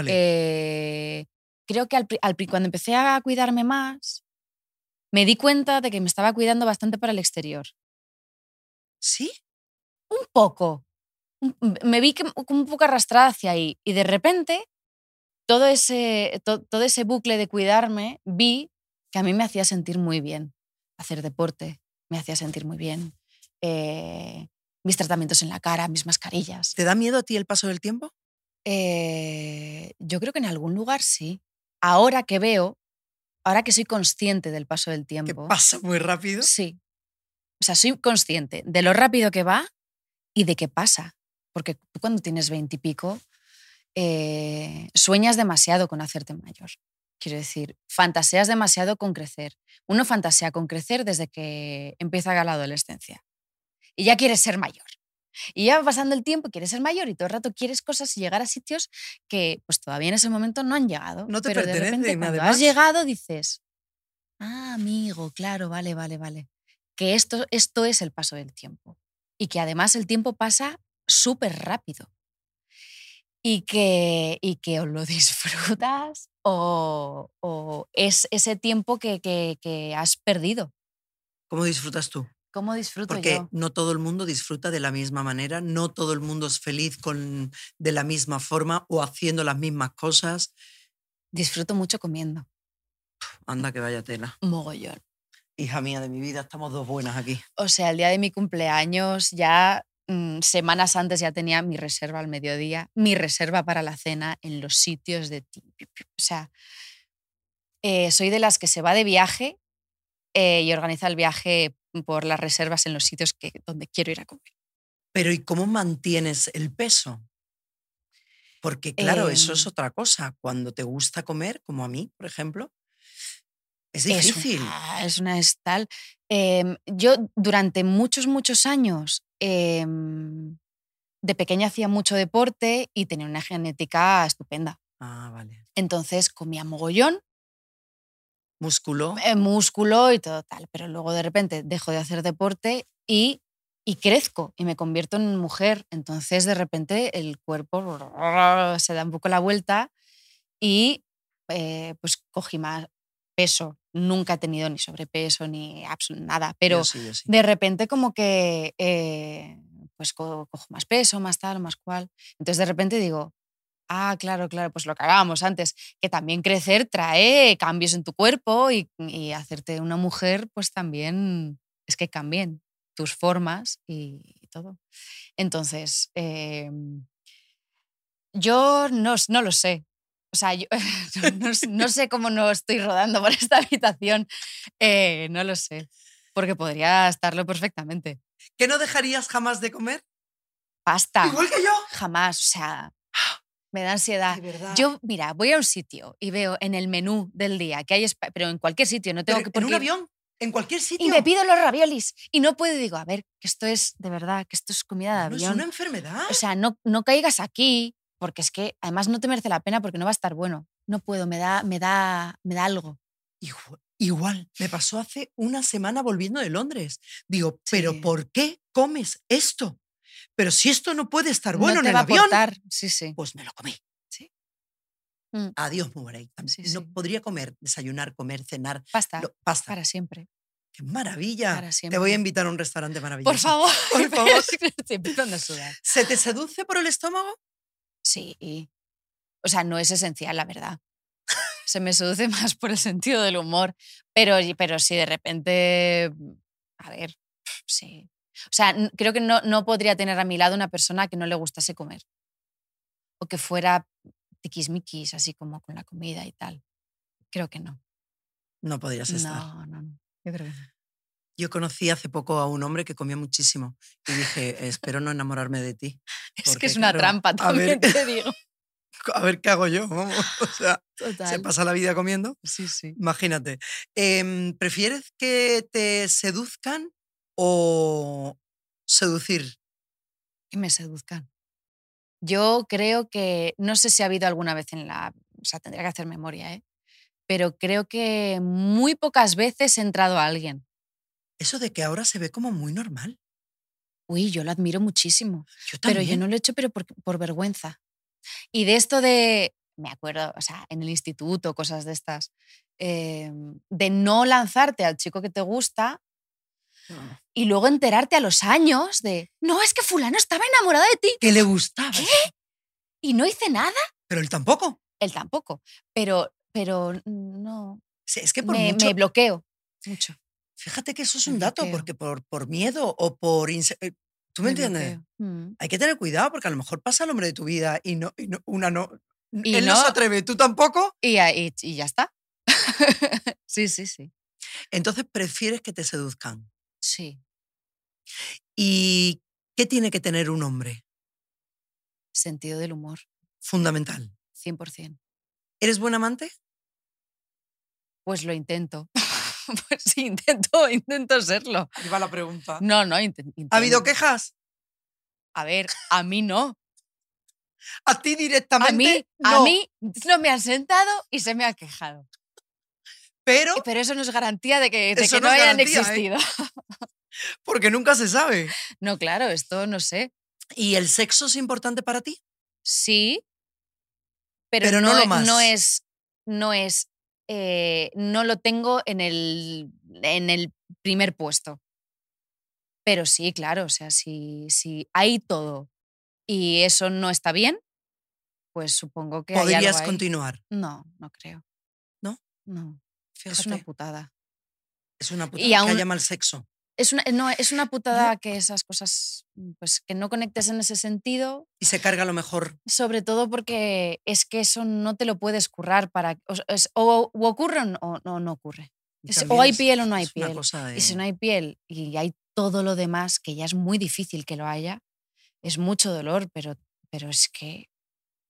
Eh, creo que al al cuando empecé a cuidarme más, me di cuenta de que me estaba cuidando bastante para el exterior. ¿Sí? Un poco. Me vi que, un poco arrastrada hacia ahí. Y de repente, todo ese, to- todo ese bucle de cuidarme, vi que a mí me hacía sentir muy bien. Hacer deporte me hacía sentir muy bien. Eh, mis tratamientos en la cara, mis mascarillas. ¿Te da miedo a ti el paso del tiempo? Eh, yo creo que en algún lugar sí. Ahora que veo, ahora que soy consciente del paso del Que tiempo. pasa muy rápido. Sí. O sea, soy consciente de lo rápido que va y de qué pasa. Porque tú cuando tienes veintipico, eh, sueñas demasiado con hacerte mayor. Quiero decir, fantaseas demasiado con crecer. Uno fantasea con crecer desde que empieza la adolescencia. Y ya quieres ser mayor. Y ya pasando el tiempo, quieres ser mayor y todo el rato quieres cosas y llegar a sitios que pues todavía en ese momento no han llegado. No te pero de repente cuando además. has llegado dices, ah, amigo, claro, vale, vale, vale. Que esto, esto es el paso del tiempo. Y que además el tiempo pasa súper rápido. Y que, y que o lo disfrutas o, o es ese tiempo que, que- que has perdido. ¿Cómo disfrutas tú? ¿Cómo disfruto Porque yo? no todo el mundo disfruta de la misma manera, no todo el mundo es feliz con, de la misma forma o haciendo las mismas cosas. Disfruto mucho comiendo. Anda que vaya tela. Mogollón. Hija mía de mi vida, estamos dos buenas aquí. O sea, el día de mi cumpleaños ya semanas antes ya tenía mi reserva al mediodía, mi reserva para la cena en los sitios de... ti- O sea, eh, soy de las que se va de viaje eh, y organiza el viaje por las reservas en los sitios que, donde quiero ir a comer. Pero ¿y cómo mantienes el peso? Porque claro, eso es Em. otra cosa. Cuando te gusta comer, como a mí, por ejemplo, es difícil. una, es una es tal. Em, yo durante muchos, muchos años em, de pequeña hacía mucho deporte y tenía una genética estupenda. Ah, vale. Entonces comía mogollón, Músculo. eh, músculo y todo tal. Pero luego de repente dejo de hacer deporte y, y crezco y me convierto en mujer. Entonces de repente el cuerpo se da un poco la vuelta y eh, pues cogí más peso. Nunca he tenido ni sobrepeso ni nada, pero Yo sí, yo sí. de repente como que eh, pues co- cojo más peso, más tal, más cual. Entonces de repente digo, ah, claro, claro, pues lo que hablábamos antes, que también crecer trae cambios en tu cuerpo y, y hacerte una mujer, pues también es que cambien tus formas y, todo. Entonces, eh, yo no, no lo sé. O sea, yo no, sé cómo no estoy rodando por esta habitación. Eh, no lo sé. Porque podría estarlo perfectamente. ¿Qué no dejarías jamás de comer? Pasta. Igual que yo. Jamás. O sea, me da ansiedad. Yo, mira, voy a un sitio y veo en el menú del día que hay, pero en cualquier sitio, no tengo Pero que en un avión, en cualquier sitio. Y me pido los raviolis y no puedo, digo, a ver, que esto es de verdad, que esto es comida de No es avión. una enfermedad. O sea, no, no caigas aquí, porque es que además no te merece la pena porque no va a estar bueno. No puedo, me da, me da, me da algo. Igual, igual, me pasó hace una semana volviendo de Londres. Digo, ¿pero Sí. por qué comes esto? Pero si esto no puede estar bueno no en te el va a avión, aportar. Sí, sí. pues me lo comí. Sí. Mm. Adiós. Sí, No podría comer, desayunar, comer, cenar. Pasta. lo- pasta. Para siempre. ¡Qué maravilla! Te voy a invitar a un restaurante maravilloso. Por favor. Por favor. Estoy empezando a sudar. ¿Se te seduce por el estómago? Sí. O sea, no es esencial, la verdad. se me seduce más por el sentido del humor. Pero, pero si de repente, a ver, sí. O sea, creo que no, no podría tener a mi lado una persona que no le gustase comer. O que fuera tiquismiquis, así como con la comida y tal. Creo que no. No podrías estar. No, no, no. Yo creo que no. Yo conocí hace poco a un hombre que comía muchísimo y dije, espero no enamorarme de ti. Es que es una claro, trampa, también ver- te digo. A ver qué hago yo. vamos, O sea, se pasa la vida comiendo. Sí, sí. Imagínate. Em, ¿Prefieres que te seduzcan o seducir? que me seduzcan. Yo creo que, no sé si ha habido alguna vez en la, o sea, tendría que hacer memoria, ¿eh? pero creo que muy pocas veces he entrado a alguien. Eso de que ahora se ve como muy normal. Uy, yo lo admiro muchísimo, Yo pero también. yo no lo he hecho pero por, por vergüenza. Y de esto de, me acuerdo, o sea, en el instituto, cosas de estas, eh, de no lanzarte al chico que te gusta y luego enterarte a los años de, no, es que fulano estaba enamorado de ti Que le gustaba. y no hice nada. Pero él tampoco. Él tampoco, pero, pero no, Sí, Es que por me, mucho... me bloqueo mucho. Fíjate que eso es un dato, porque por, por miedo o por... eh, ¿Tú me, entiendes? Mm. Hay que tener cuidado porque a lo mejor pasa el hombre de tu vida y, no, y no- una no... Y él no, no- se atreve, tú tampoco. Y, y ya está. sí, sí, sí. Entonces prefieres que te seduzcan. Sí, ¿Y qué tiene que tener un hombre? sentido del humor, Fundamental. 100%. ¿Eres buen amante? Pues lo intento. pues sí, intento, intento serlo. Va la pregunta. No, no, inten- intento. ¿Ha habido quejas? A ver, a mí no. ¿A ti A directamente? mí, no, a mí no me han sentado y se me ha quejado. Pero Pero eso no es garantía de que, de que no hayan garantía, ¿eh? existido. porque nunca se sabe. No, claro, esto no sé. ¿Y el sexo es importante para ti? Sí, pero, Pero no lo e- más. no es, no es, eh, no lo tengo en el, en el primer puesto. Pero sí, claro, o sea, si, si hay todo y eso no está bien, pues supongo que hay algo ¿Podrías ahí. continuar? No, no creo. ¿No? No, Fíjate, es una putada. es una putada y que aún- haya mal sexo. Es una, no, es una putada que esas cosas, pues que no conectes en ese sentido, Y se carga lo mejor. Sobre todo porque es que eso no te lo puedes currar para. O, es- o- o ocurre o no, no ocurre. Es- o hay piel o no hay piel. de- Y si no hay piel y hay todo lo demás, que ya es muy difícil que lo haya, es mucho dolor, pero, pero es que.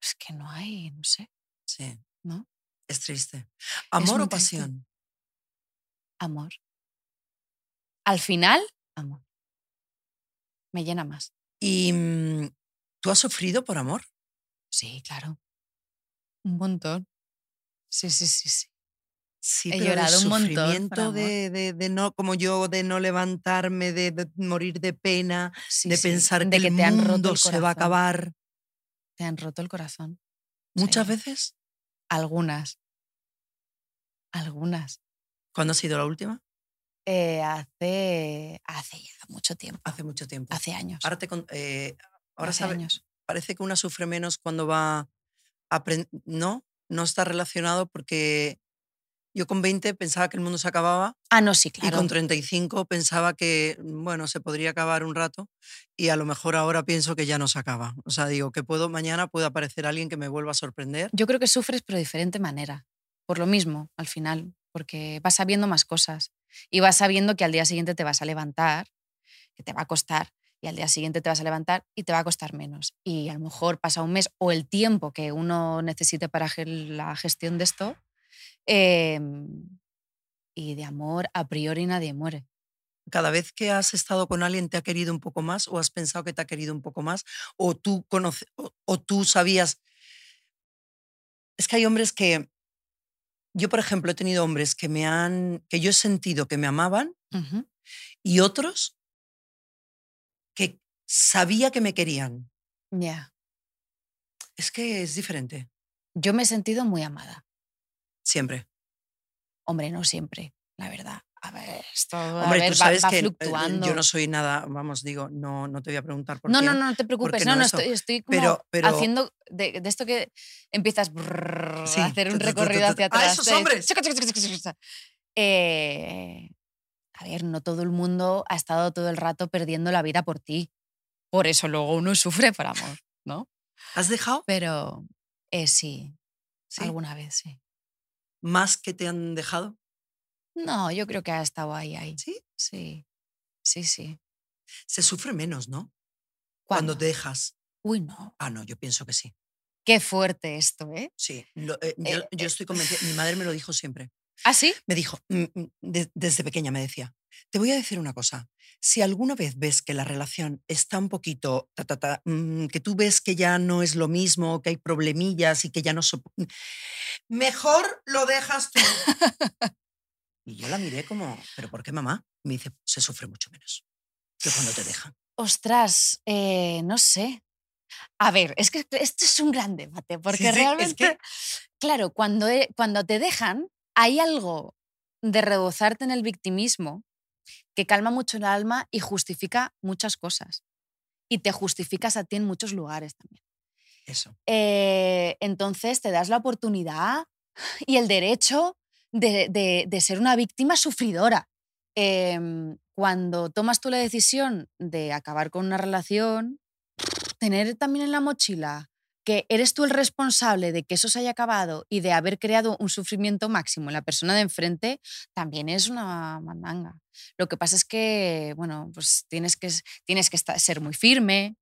Es que no hay, no sé, Sí, ¿no? es triste. ¿Amor o triste. pasión? Amor. Al final, amor. Me llena más. ¿Y mm, tú has sufrido por amor? Sí, claro. Un montón. Sí, sí, sí, sí. Sí, He pero llorado el un montón sufrimiento de, de- de no, como yo, de no levantarme, de, de morir de pena, Sí, de sí, pensar que, que el te han roto mundo el se va a acabar. Te han roto el corazón. Muchas Sí. veces. Algunas. Algunas. ¿Cuándo ha sido la última? Eh, hace, hace ya mucho tiempo. Hace mucho tiempo. Hace años. Ahora, te eh, ahora hace sabe- años. parece que una sufre menos cuando va a No, no está relacionado porque yo con 20 pensaba que el mundo se acababa Ah, no, sí, y claro. con 35 pensaba que, bueno, se podría acabar un rato y a lo mejor ahora pienso que ya no se acaba. O sea, digo que puedo mañana puede aparecer alguien que me vuelva a sorprender. Yo creo que sufres, pero de diferente manera. Por lo mismo, al final. Porque vas sabiendo más cosas. Y vas sabiendo que al día siguiente te vas a levantar, que te va a costar. Y al día siguiente te vas a levantar y te va a costar menos. Y a lo mejor pasa un mes o el tiempo que uno necesite para la gestión de esto. em, y de amor, a priori nadie muere. Cada vez que has estado con alguien te ha querido un poco más o has pensado que te ha querido un poco más o tú conoce, o tú sabías. Es que hay hombres que yo, por ejemplo, he tenido hombres que me han que yo he sentido que me amaban y otros que sabía que me querían. Ya. Es que es diferente, Yo me he sentido muy amada. siempre. Hombre, no siempre, la verdad. A A ver, esto a Hombre, ver, tú va- sabes va, que eh, fluctuando. yo no soy nada, vamos, digo, no, no te voy a preguntar por no, qué. no, no, no te preocupes. No, no estoy, estoy como Pero- pero- haciendo de, de esto que empiezas brrr, Sí, a hacer un recorrido hacia ¡Ah, atrás. esos de- hombres! Eh, a ver, no todo el mundo ha estado todo el rato perdiendo la vida por ti. Por eso luego uno sufre por amor, ¿no? ¿Has dejado? Pero eh, sí, Sí. alguna vez sí. ¿Más que te han dejado? No, yo creo que ha estado ahí, ahí. Sí. Sí, sí, sí. Se sufre menos, ¿no? ¿Cuándo? Cuando te dejas. Uy, no. Ah, no, yo pienso que sí. Qué fuerte esto, ¿eh? Sí. Lo- eh, yo, Eh, yo eh, estoy convencida. Mi madre me lo dijo siempre. ¿Ah, sí? Me dijo, mm, mm, de- desde pequeña me decía, te voy a decir una cosa. Si alguna vez ves que la relación está un poquito, ta, ta, ta, mm, que tú ves que ya no es lo mismo, que hay problemillas y que ya no... sop- Mejor lo dejas tú. y yo la miré como, ¿pero por qué mamá? Me dice, se sufre mucho menos que cuando te dejan. Ostras, eh, no sé. A ver, es que esto es un gran debate, porque sí, es realmente, que- claro, cuando, cuando te dejan, hay algo de rebozarte en el victimismo que calma mucho el alma y justifica muchas cosas. Y te justificas a ti en muchos lugares también. Eso. Eh, entonces te das la oportunidad y el derecho de, de- ser una víctima sufridora. Em, cuando tomas tú la decisión de acabar con una relación, tener también en la mochila que eres tú el responsable de que eso se haya acabado y de haber creado un sufrimiento máximo en la persona de enfrente, también es una mandanga. Lo que pasa es que, bueno, pues tienes que, tienes que ser muy firme,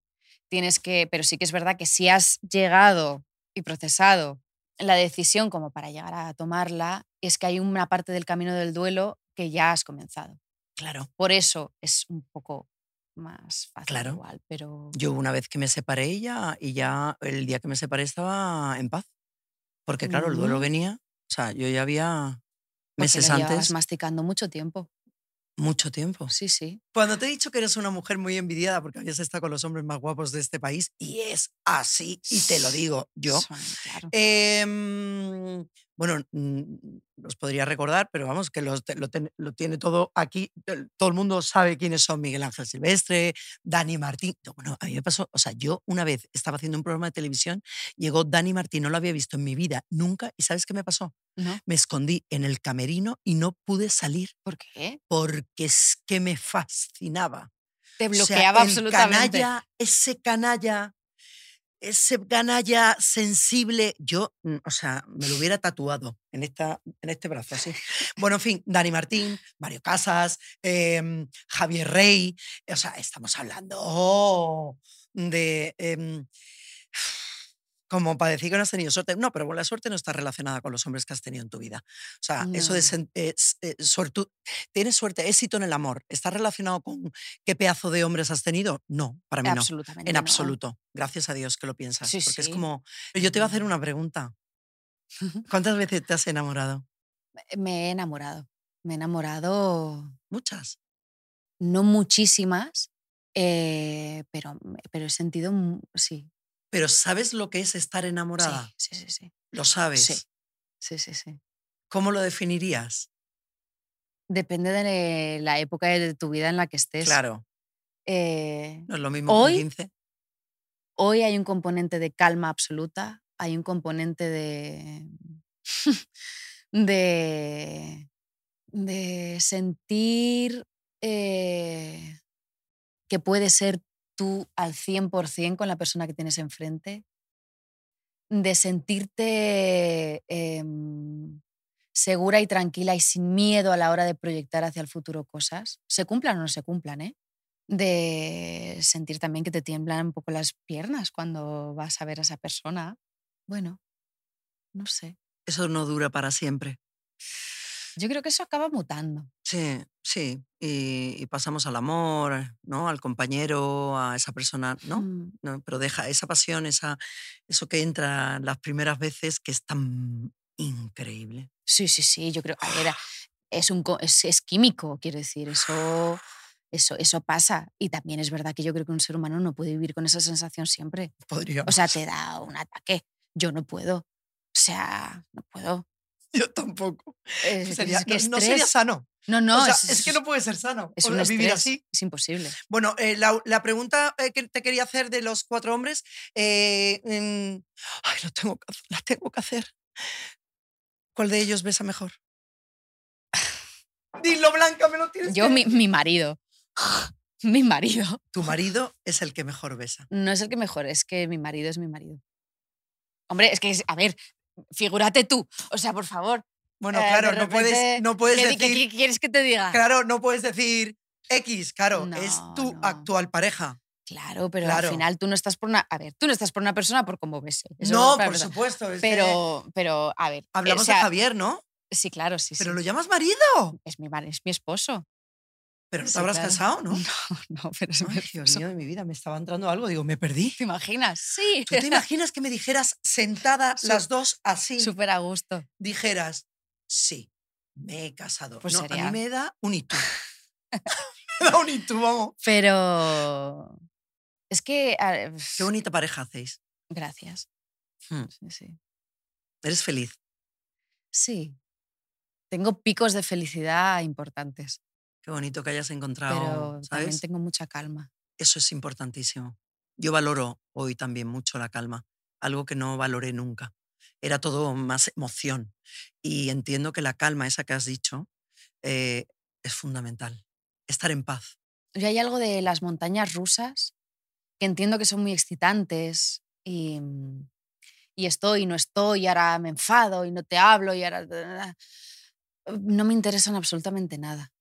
tienes que, pero sí que es verdad que si has llegado y procesado la decisión como para llegar a tomarla, es que hay una parte del camino del duelo que ya has comenzado. Claro. Por eso es un poco más fácil Claro. igual, pero Yo una vez que me separé ya, y ya el día que me separé estaba en paz. Porque claro, el duelo venía, o sea, yo ya había meses lo antes, masticando mucho tiempo. Mucho tiempo. Sí, sí. Cuando te he dicho que eres una mujer muy envidiada porque habías estado con los hombres más guapos de este país, y es así, y te lo digo yo. Claro. Em, bueno, los podría recordar, pero vamos, que los lo, ten- lo tiene todo aquí. Todo el mundo sabe quiénes son Miguel Ángel Silvestre, Dani Martín. No, Bueno, a mí me pasó, o sea, yo una vez estaba haciendo un programa de televisión, llegó Dani Martín, no lo había visto en mi vida nunca, y ¿sabes qué me pasó? ¿No? Me escondí en el camerino y no pude salir ¿Por qué? porque es que me fascinaba. Te O sea, bloqueaba el absolutamente. Canalla, ese canalla, ese canalla sensible, yo, mm, o sea, me lo hubiera tatuado en, esta, en este brazo, así. Bueno, en fin, Dani Martín, Mario Casas, em, Javier Rey, o sea, estamos hablando oh, de... em, como para decir que no has tenido suerte. No, pero la suerte no está relacionada con los hombres que has tenido en tu vida. O sea, eso de eh, eh, suertu- tienes suerte, éxito en el amor. ¿Está relacionado con qué pedazo de hombres has tenido? No, para mí no. Absolutamente. En no. absoluto. Gracias a Dios que lo piensas. Sí, porque es sí. como. Pero yo te voy a hacer una pregunta. ¿Cuántas veces te has enamorado? Me he enamorado. Me he enamorado, Muchas. no muchísimas, eh, pero, pero he sentido, sí, Pero ¿sabes lo que es estar enamorada? sí, sí, sí, sí. Lo sabes. Sí, sí, sí, sí. ¿Cómo lo definirías? Depende de la época de tu vida en la que estés. Claro. Eh, No es lo mismo Hoy- con 15. hoy hay un componente de calma absoluta, hay un componente de. de. de sentir eh, que puedes ser tú al 100% con la persona que tienes enfrente, de sentirte em, segura y tranquila y sin miedo a la hora de proyectar hacia el futuro cosas, se cumplan o no se cumplan, ¿eh? de sentir también que te tiemblan un poco las piernas cuando vas a ver a esa persona. Bueno, no sé. Eso no dura para siempre. Yo creo que eso acaba mutando. Sí, sí. Y, y pasamos al amor, ¿no? Al compañero, a esa persona, ¿no? Mm, No, pero deja esa pasión, esa, eso que entra las primeras veces, que es tan increíble. Sí, sí, sí, yo creo, a ver, es, un, es, es químico, quiero decir, eso, eso, eso pasa. Y también es verdad que yo creo que un ser humano no puede vivir con esa sensación siempre. Podría. O sea, te da un ataque. Yo no puedo. O sea, no puedo. Yo tampoco. Eh, Sería- es que no, no sería sano. No, no, o sea, es, es, que no puede ser sano. es o un vivir así. Es imposible. Bueno, eh, la, la pregunta eh, que te quería hacer de los cuatro hombres, eh, mm, ay, lo tengo, la tengo que hacer. ¿Cuál de ellos besa mejor? Dilo, Blanca, me lo tienes Yo, que mi, mi marido. Mi marido. Tu marido es el que mejor besa. No es el que mejor, es que mi marido es mi marido. Hombre, es que, a ver, figúrate tú. O sea, por favor. Bueno, eh, claro, no puedes, no puedes ¿qué, qué- decir, qué quieres que te diga? claro, no puedes decir X, claro, es tu no. actual pareja. Claro, pero Claro. al final tú no estás por una. A ver, tú no estás por una persona por cómo ves. no, por supuesto. es que Pero, pero, a ver. hablamos o sea, de Javier, ¿no? Sí, claro, sí, Pero sí. lo llamas marido. Es mi, es mi esposo. Pero no te habrás claro. casado, ¿no? No, pero es Ay, Dios mío de mi vida, me estaba entrando algo, digo, me perdí. ¿Te imaginas? Sí. ¿Tú te imaginas que me dijeras sentada Su- las dos así? Súper a gusto. Dijeras, sí, me he casado. Pues no, a sería- mí me da un itú. me da un itú, vamos. Pero. Es que. a- Qué bonita pareja hacéis. Gracias. Hmm. Sí, sí. Eres feliz. Sí. Tengo picos de felicidad importantes, Qué bonito que hayas encontrado, pero también ¿sabes? tengo mucha calma. Eso es importantísimo. Yo valoro hoy también mucho la calma, algo que no valoré nunca. Era todo más emoción. Y entiendo que la calma, esa que has dicho, eh, es fundamental. Estar en paz. Yo hay algo de las montañas rusas que entiendo que son muy excitantes y, mm, y estoy y no estoy, y ahora me enfado y no te hablo y ahora... No me interesan absolutamente nada.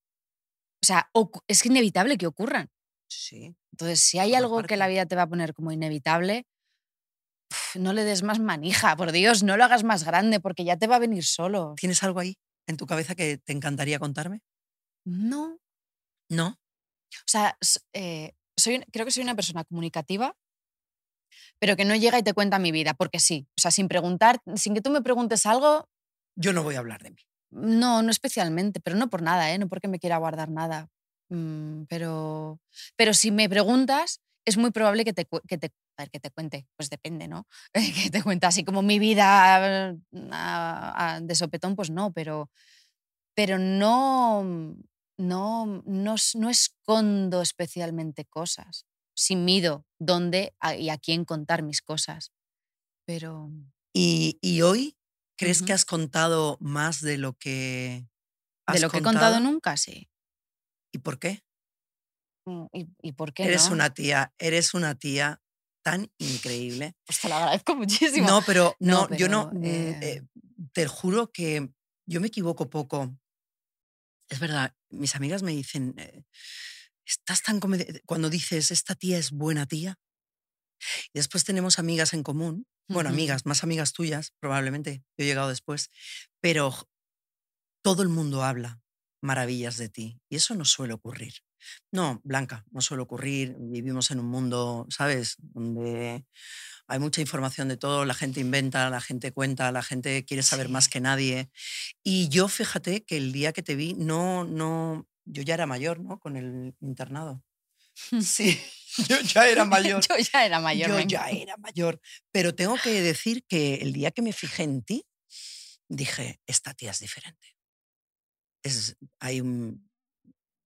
O sea, es inevitable que ocurran. Sí. Entonces, si hay algo que la vida te va a poner como inevitable, no le des más manija, por Dios, no lo hagas más grande porque ya te va a venir solo. ¿Tienes algo ahí en tu cabeza que te encantaría contarme? No. No. O sea, eh, soy, creo que soy una persona comunicativa, pero que no llega y te cuenta mi vida, porque sí. O sea, sin preguntar, sin que tú me preguntes algo, Yo no voy a hablar de mí. No, no especialmente, pero no por nada, ¿eh? no porque me quiera guardar nada. Mm, pero, pero si me preguntas, es muy probable que te, que te, a ver, que te cuente. Pues depende, ¿no? que te cuente así como mi vida eh, a- a- de sopetón, pues no, pero, pero no, no, no, s- no escondo especialmente cosas. Sí mido dónde y a quién contar mis cosas. Pero ¿Y, y hoy crees que has contado más de lo que has de lo que he contado nunca, sí. ¿Y por qué? Mm, ¿Y, y por qué Eres no? una tía, eres una tía tan increíble. Pues te lo agradezco muchísimo. No, pero no, No, yo no, mm, eh, eh, te juro que yo me equivoco poco. Es verdad, mis amigas me dicen, eh, estás tan comedi-". cuando dices, esta tía es buena tía. Y después tenemos amigas en común, bueno, amigas, más amigas tuyas, probablemente, yo he llegado después, pero todo el mundo habla maravillas de ti y eso no suele ocurrir. No, Blanca, no suele ocurrir. Vivimos en un mundo, ¿sabes? Donde hay mucha información de todo, la gente inventa, la gente cuenta, la gente quiere saber más que nadie. Y yo, fíjate que el día que te vi, no, no, yo ya era mayor, ¿no? Con el internado. Sí, yo ya era mayor. Yo ya era mayor. Yo me ya era mayor. Pero tengo que decir que el día que me fijé en ti, dije, esta tía es diferente. Es, hay un,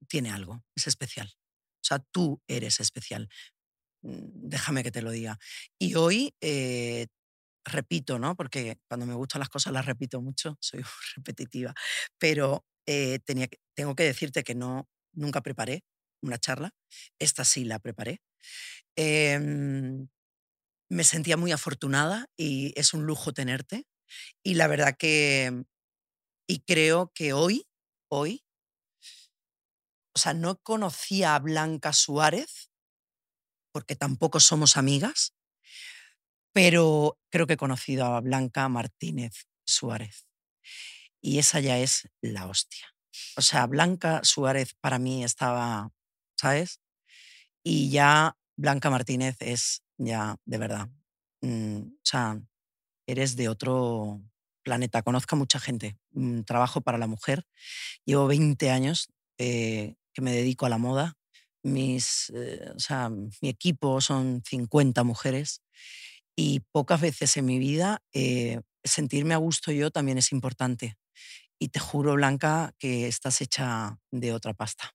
tiene algo, es especial. O sea, tú eres especial. Mm, Déjame que te lo diga. Y hoy, eh, repito, ¿no? Porque cuando me gustan las cosas las repito mucho, soy repetitiva. Pero eh, tenía que- tengo que decirte que no, nunca preparé una charla. Esta sí la preparé. Em, me sentía muy afortunada y es un lujo tenerte. Y la verdad que, y creo que hoy, hoy, o sea, no conocía a Blanca Suárez, porque tampoco somos amigas, pero creo que he conocido a Blanca Martínez Suárez. Y esa ya es la hostia. O sea, Blanca Suárez para mí estaba, Y ya Blanca Martínez es ya, de verdad, mm, o sea, eres de otro planeta. Conozco a mucha gente. mm, Trabajo para la mujer. Llevo 20 años eh, que me dedico a la moda. Mis, eh, o sea, mi equipo son 50 mujeres y pocas veces en mi vida eh, sentirme a gusto yo también es importante. Y te juro, Blanca, que estás hecha de otra pasta.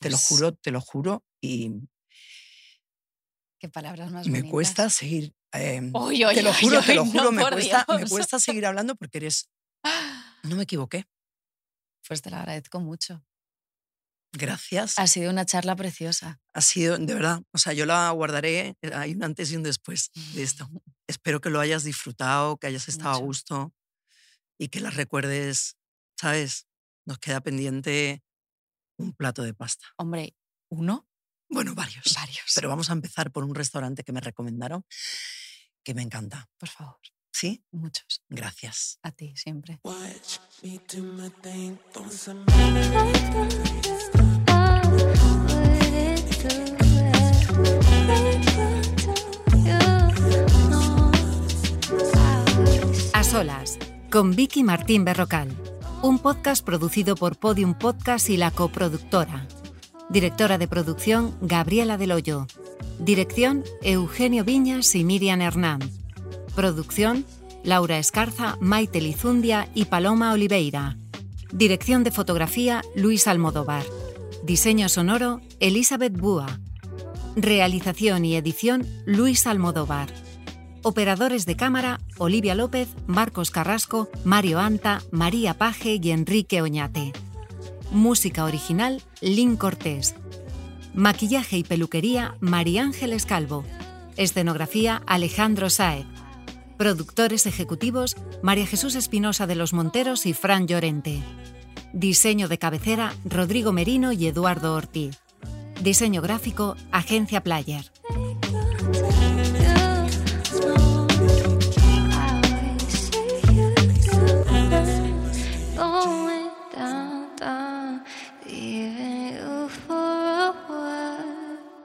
Te lo juro, te lo juro. Y Qué palabras más me bonitas. cuesta seguir. em, Uy, uy, te lo juro, te lo no, juro, me, cuesta, me seguir hablando porque eres. No me equivoqué. Pues te lo agradezco mucho. Gracias. Ha sido una charla preciosa. Ha sido, de verdad, o sea, yo la guardaré. eh, Hay un antes y un después de esto. Espero que lo hayas disfrutado, que hayas estado a gusto y que las recuerdes, ¿sabes? Nos queda pendiente un plato de pasta. Hombre, uno, Bueno, varios. varios. Pero vamos a empezar por un restaurante que me recomendaron que me encanta. por favor, ¿Sí? muchos. Gracias. A ti siempre. A solas, con Vicky Martín Berrocal. Un podcast producido por Podium Podcast y la coproductora. Directora de producción Gabriela Del Hoyo. Dirección Eugenio Viñas y Miriam Hernán. Producción Laura Escarza, Maite Lizundia y Paloma Oliveira. Dirección de fotografía Luis Almodóvar. Diseño sonoro Elizabeth Búa. Realización y edición Luis Almodóvar. Operadores de cámara Olivia López, Marcos Carrasco, Mario Anta, María Paje y Enrique Oñate. Música original Lynn Cortés. Maquillaje y peluquería María Ángeles Calvo. Escenografía Alejandro Saez. Productores ejecutivos María Jesús Espinosa de los Monteros y Fran Llorente. Diseño de cabecera Rodrigo Merino y Eduardo Ortiz. Diseño gráfico Agencia Player.